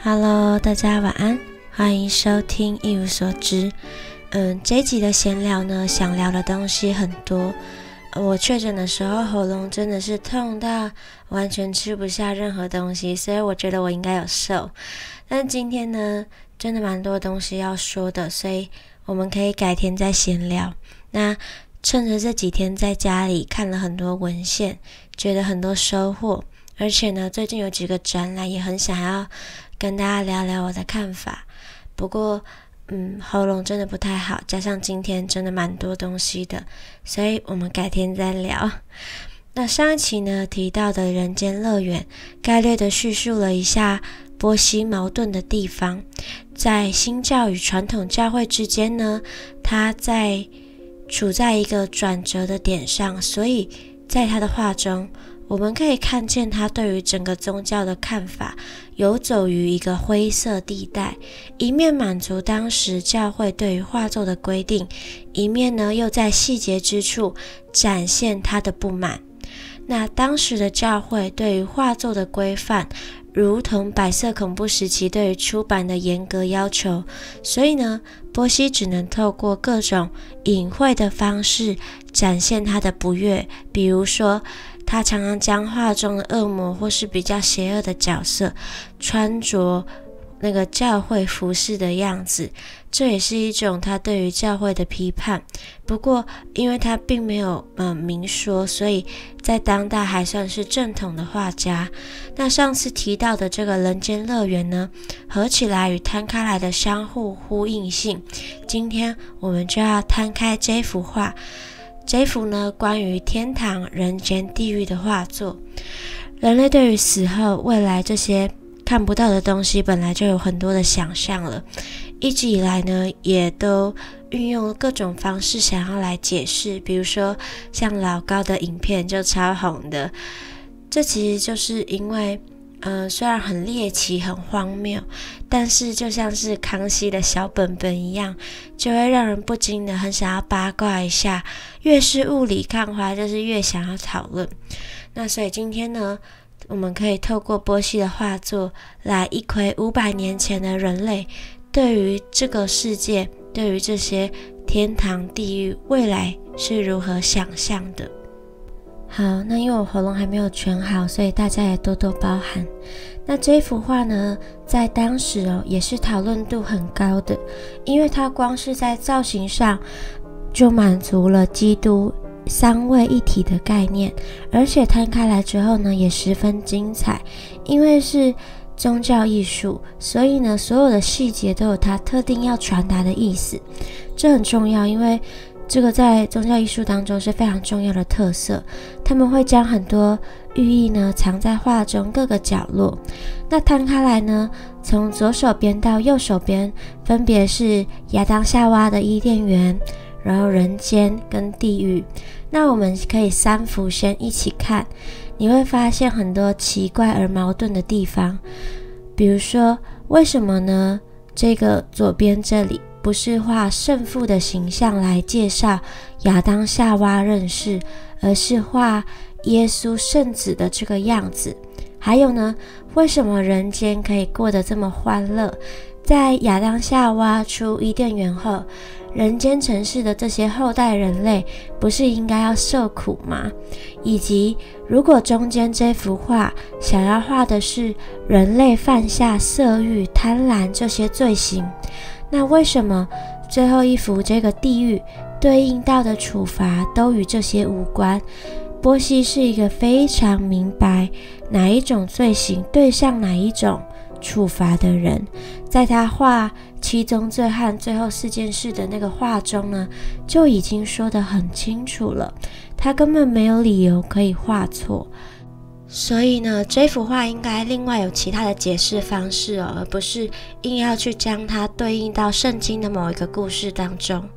Hello，大家晚安，欢迎收听一无所知。嗯，这集的闲聊呢，想聊的东西很多。我确诊的时候，喉咙真的是痛到完全吃不下任何东西，所以我觉得我应该有瘦。但今天呢，真的蛮多东西要说的，所以我们可以改天再闲聊。那趁着这几天在家里看了很多文献，觉得很多收获，而且呢，最近有几个展览，也很想要。跟大家聊聊我的看法，不过，嗯，喉咙真的不太好，加上今天真的蛮多东西的，所以我们改天再聊。那上一期呢提到的人间乐园，概略的叙述了一下波西矛盾的地方，在新教与传统教会之间呢，他在处在一个转折的点上，所以在他的画中。我们可以看见他对于整个宗教的看法游走于一个灰色地带，一面满足当时教会对于画作的规定，一面呢又在细节之处展现他的不满。那当时的教会对于画作的规范，如同白色恐怖时期对于出版的严格要求，所以呢，波西只能透过各种隐晦的方式展现他的不悦，比如说。他常常将画中的恶魔或是比较邪恶的角色穿着那个教会服饰的样子，这也是一种他对于教会的批判。不过，因为他并没有嗯明说，所以在当代还算是正统的画家。那上次提到的这个人间乐园呢，合起来与摊开来的相互呼应性，今天我们就要摊开这幅画。这幅呢，关于天堂、人间、地狱的画作，人类对于死后、未来这些看不到的东西，本来就有很多的想象了。一直以来呢，也都运用各种方式想要来解释，比如说像老高的影片就超红的，这其实就是因为。嗯，虽然很猎奇、很荒谬，但是就像是康熙的小本本一样，就会让人不禁的很想要八卦一下。越是雾里看花，就是越想要讨论。那所以今天呢，我们可以透过波西的画作来一窥五百年前的人类对于这个世界、对于这些天堂、地狱、未来是如何想象的。好，那因为我喉咙还没有全好，所以大家也多多包涵。那这幅画呢，在当时哦，也是讨论度很高的，因为它光是在造型上就满足了基督三位一体的概念，而且摊开来之后呢，也十分精彩。因为是宗教艺术，所以呢，所有的细节都有它特定要传达的意思，这很重要，因为。这个在宗教艺术当中是非常重要的特色，他们会将很多寓意呢藏在画中各个角落。那摊开来呢，从左手边到右手边，分别是亚当夏娃的伊甸园，然后人间跟地狱。那我们可以三幅先一起看，你会发现很多奇怪而矛盾的地方。比如说，为什么呢？这个左边这里。不是画圣父的形象来介绍亚当夏娃认识，而是画耶稣圣子的这个样子。还有呢，为什么人间可以过得这么欢乐？在亚当夏娃出伊甸园后，人间城市的这些后代人类不是应该要受苦吗？以及如果中间这幅画想要画的是人类犯下色欲、贪婪这些罪行？那为什么最后一幅这个地狱对应到的处罚都与这些无关？波西是一个非常明白哪一种罪行对上哪一种处罚的人，在他画七宗罪和最后四件事的那个画中呢，就已经说得很清楚了，他根本没有理由可以画错。所以呢，这幅画应该另外有其他的解释方式哦，而不是硬要去将它对应到圣经的某一个故事当中。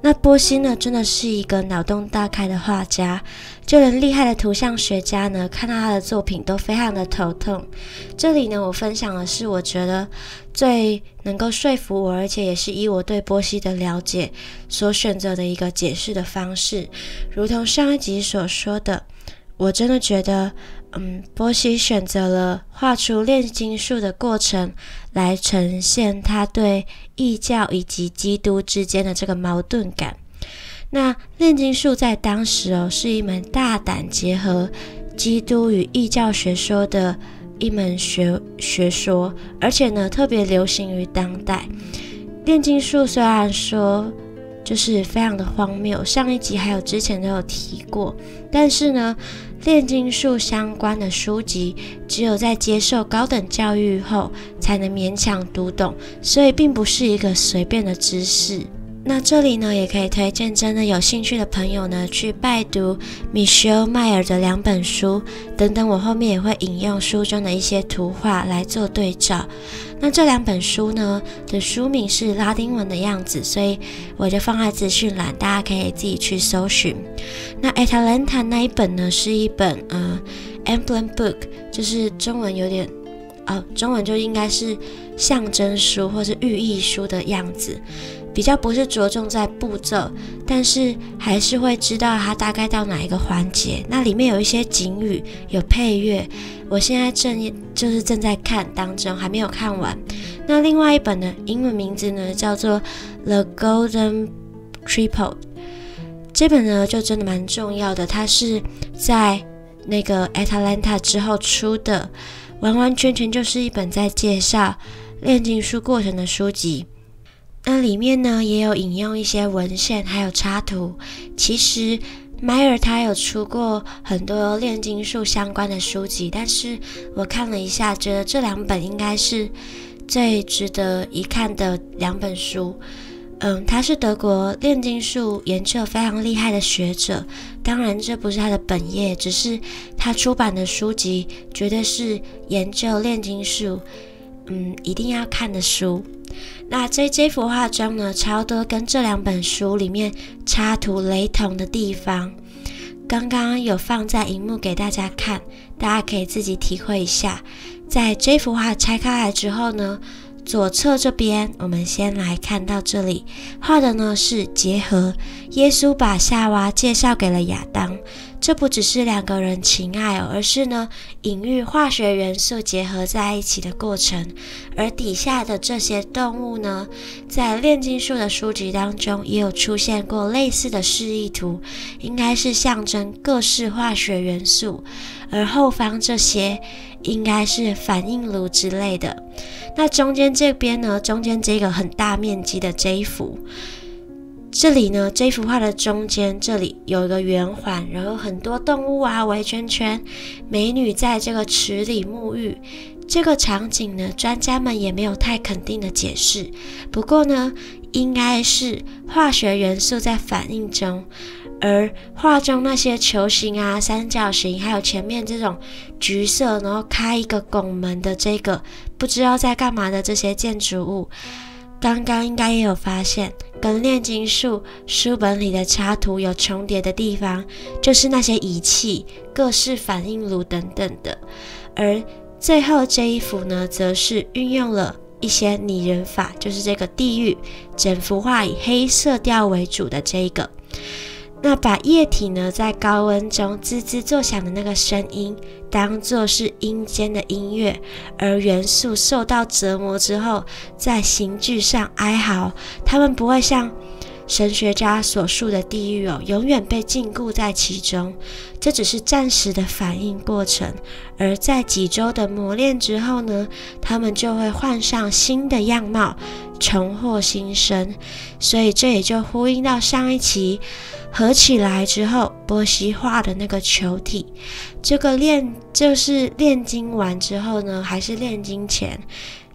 那波西呢，真的是一个脑洞大开的画家，就连厉害的图像学家呢，看到他的作品都非常的头痛。这里呢，我分享的是我觉得最能够说服我，而且也是以我对波西的了解所选择的一个解释的方式，如同上一集所说的，我真的觉得。嗯，波西选择了画出炼金术的过程，来呈现他对异教以及基督之间的这个矛盾感。那炼金术在当时哦，是一门大胆结合基督与异教学说的一门学学说，而且呢，特别流行于当代。炼金术虽然说就是非常的荒谬，上一集还有之前都有提过，但是呢。炼金术相关的书籍，只有在接受高等教育后才能勉强读懂，所以并不是一个随便的知识。那这里呢，也可以推荐真的有兴趣的朋友呢，去拜读米歇尔迈尔的两本书等等。我后面也会引用书中的一些图画来做对照。那这两本书呢的书名是拉丁文的样子，所以我就放在资讯栏，大家可以自己去搜寻。那 Atalanta 那一本呢，是一本呃 emblem book，就是中文有点哦，中文就应该是象征书或是寓意书的样子。比较不是着重在步骤，但是还是会知道它大概到哪一个环节。那里面有一些景语，有配乐。我现在正就是正在看当中，还没有看完。那另外一本呢，英文名字呢叫做《The Golden Triple》。这本呢就真的蛮重要的，它是在那个 Atalanta 之后出的，完完全全就是一本在介绍炼金术过程的书籍。那里面呢也有引用一些文献，还有插图。其实迈尔他有出过很多炼金术相关的书籍，但是我看了一下，觉得这两本应该是最值得一看的两本书。嗯，他是德国炼金术研究非常厉害的学者，当然这不是他的本业，只是他出版的书籍绝对是研究炼金术，嗯，一定要看的书。那这这幅画中呢，超多跟这两本书里面插图雷同的地方，刚刚有放在荧幕给大家看，大家可以自己体会一下。在这幅画拆开来之后呢，左侧这边我们先来看到这里画的呢是结合，耶稣把夏娃介绍给了亚当。这不只是两个人情爱哦，而是呢隐喻化学元素结合在一起的过程。而底下的这些动物呢，在炼金术的书籍当中也有出现过类似的示意图，应该是象征各式化学元素。而后方这些应该是反应炉之类的。那中间这边呢，中间这个很大面积的这一幅。这里呢，这幅画的中间这里有一个圆环，然后很多动物啊围圈圈，美女在这个池里沐浴。这个场景呢，专家们也没有太肯定的解释。不过呢，应该是化学元素在反应中，而画中那些球形啊、三角形，还有前面这种橘色，然后开一个拱门的这个不知道在干嘛的这些建筑物。刚刚应该也有发现，跟炼金术书本里的插图有重叠的地方，就是那些仪器、各式反应炉等等的。而最后这一幅呢，则是运用了一些拟人法，就是这个地狱，整幅画以黑色调为主的这一个。那把液体呢，在高温中滋滋作响的那个声音，当做是阴间的音乐；而元素受到折磨之后，在刑具上哀嚎。他们不会像神学家所述的地狱哦，永远被禁锢在其中。这只是暂时的反应过程，而在几周的磨练之后呢，他们就会换上新的样貌，重获新生。所以这也就呼应到上一期。合起来之后，波西画的那个球体，这个炼就是炼金完之后呢，还是炼金前，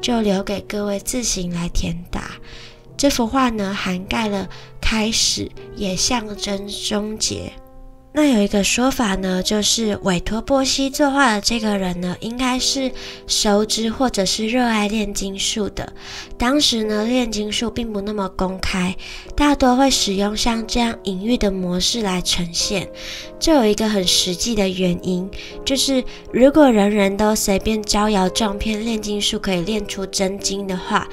就留给各位自行来填答。这幅画呢，涵盖了开始，也象征终结。那有一个说法呢，就是委托波西作画的这个人呢，应该是熟知或者是热爱炼金术的。当时呢，炼金术并不那么公开，大多会使用像这样隐喻的模式来呈现。这有一个很实际的原因，就是如果人人都随便招摇撞骗炼金术可以炼出真金的话。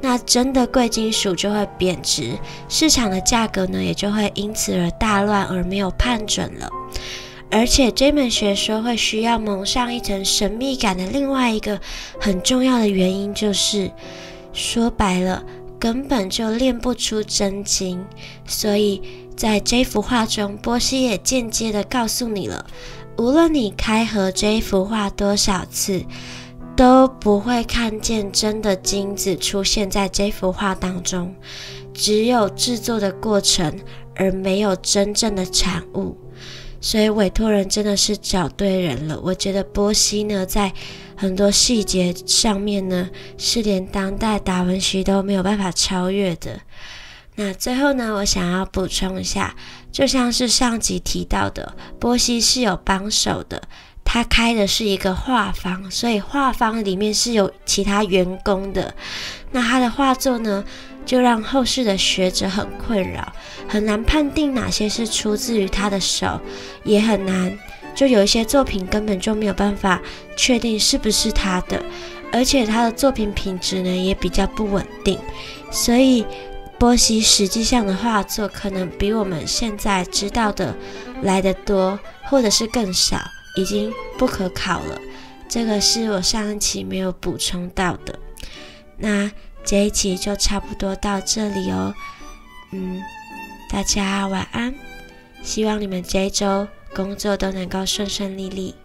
那真的贵金属就会贬值，市场的价格呢也就会因此而大乱而没有判准了。而且这门学说会需要蒙上一层神秘感的另外一个很重要的原因，就是说白了，根本就练不出真经。所以在这幅画中，波西也间接的告诉你了，无论你开合这一幅画多少次，都不会看见真的金子出现在这幅画当中，只有制作的过程，而没有真正的产物。所以委托人真的是找对人了。我觉得波西呢，在很多细节上面呢，是连当代达文西都没有办法超越的。那最后呢，我想要补充一下，就像是上集提到的，波西是有帮手的，他开的是一个画坊，所以画坊里面是有其他员工的。那他的画作呢？就让后世的学者很困扰，很难判定哪些是出自于他的手，也很难，就有一些作品根本就没有办法确定是不是他的，而且他的作品品质呢也比较不稳定，所以波西实际上的画作可能比我们现在知道的来得多，或者是更少，已经不可考了。这个是我上一期没有补充到的，那。这一期就差不多到这里哦，嗯，大家晚安，希望你们这一周工作都能够顺顺利利。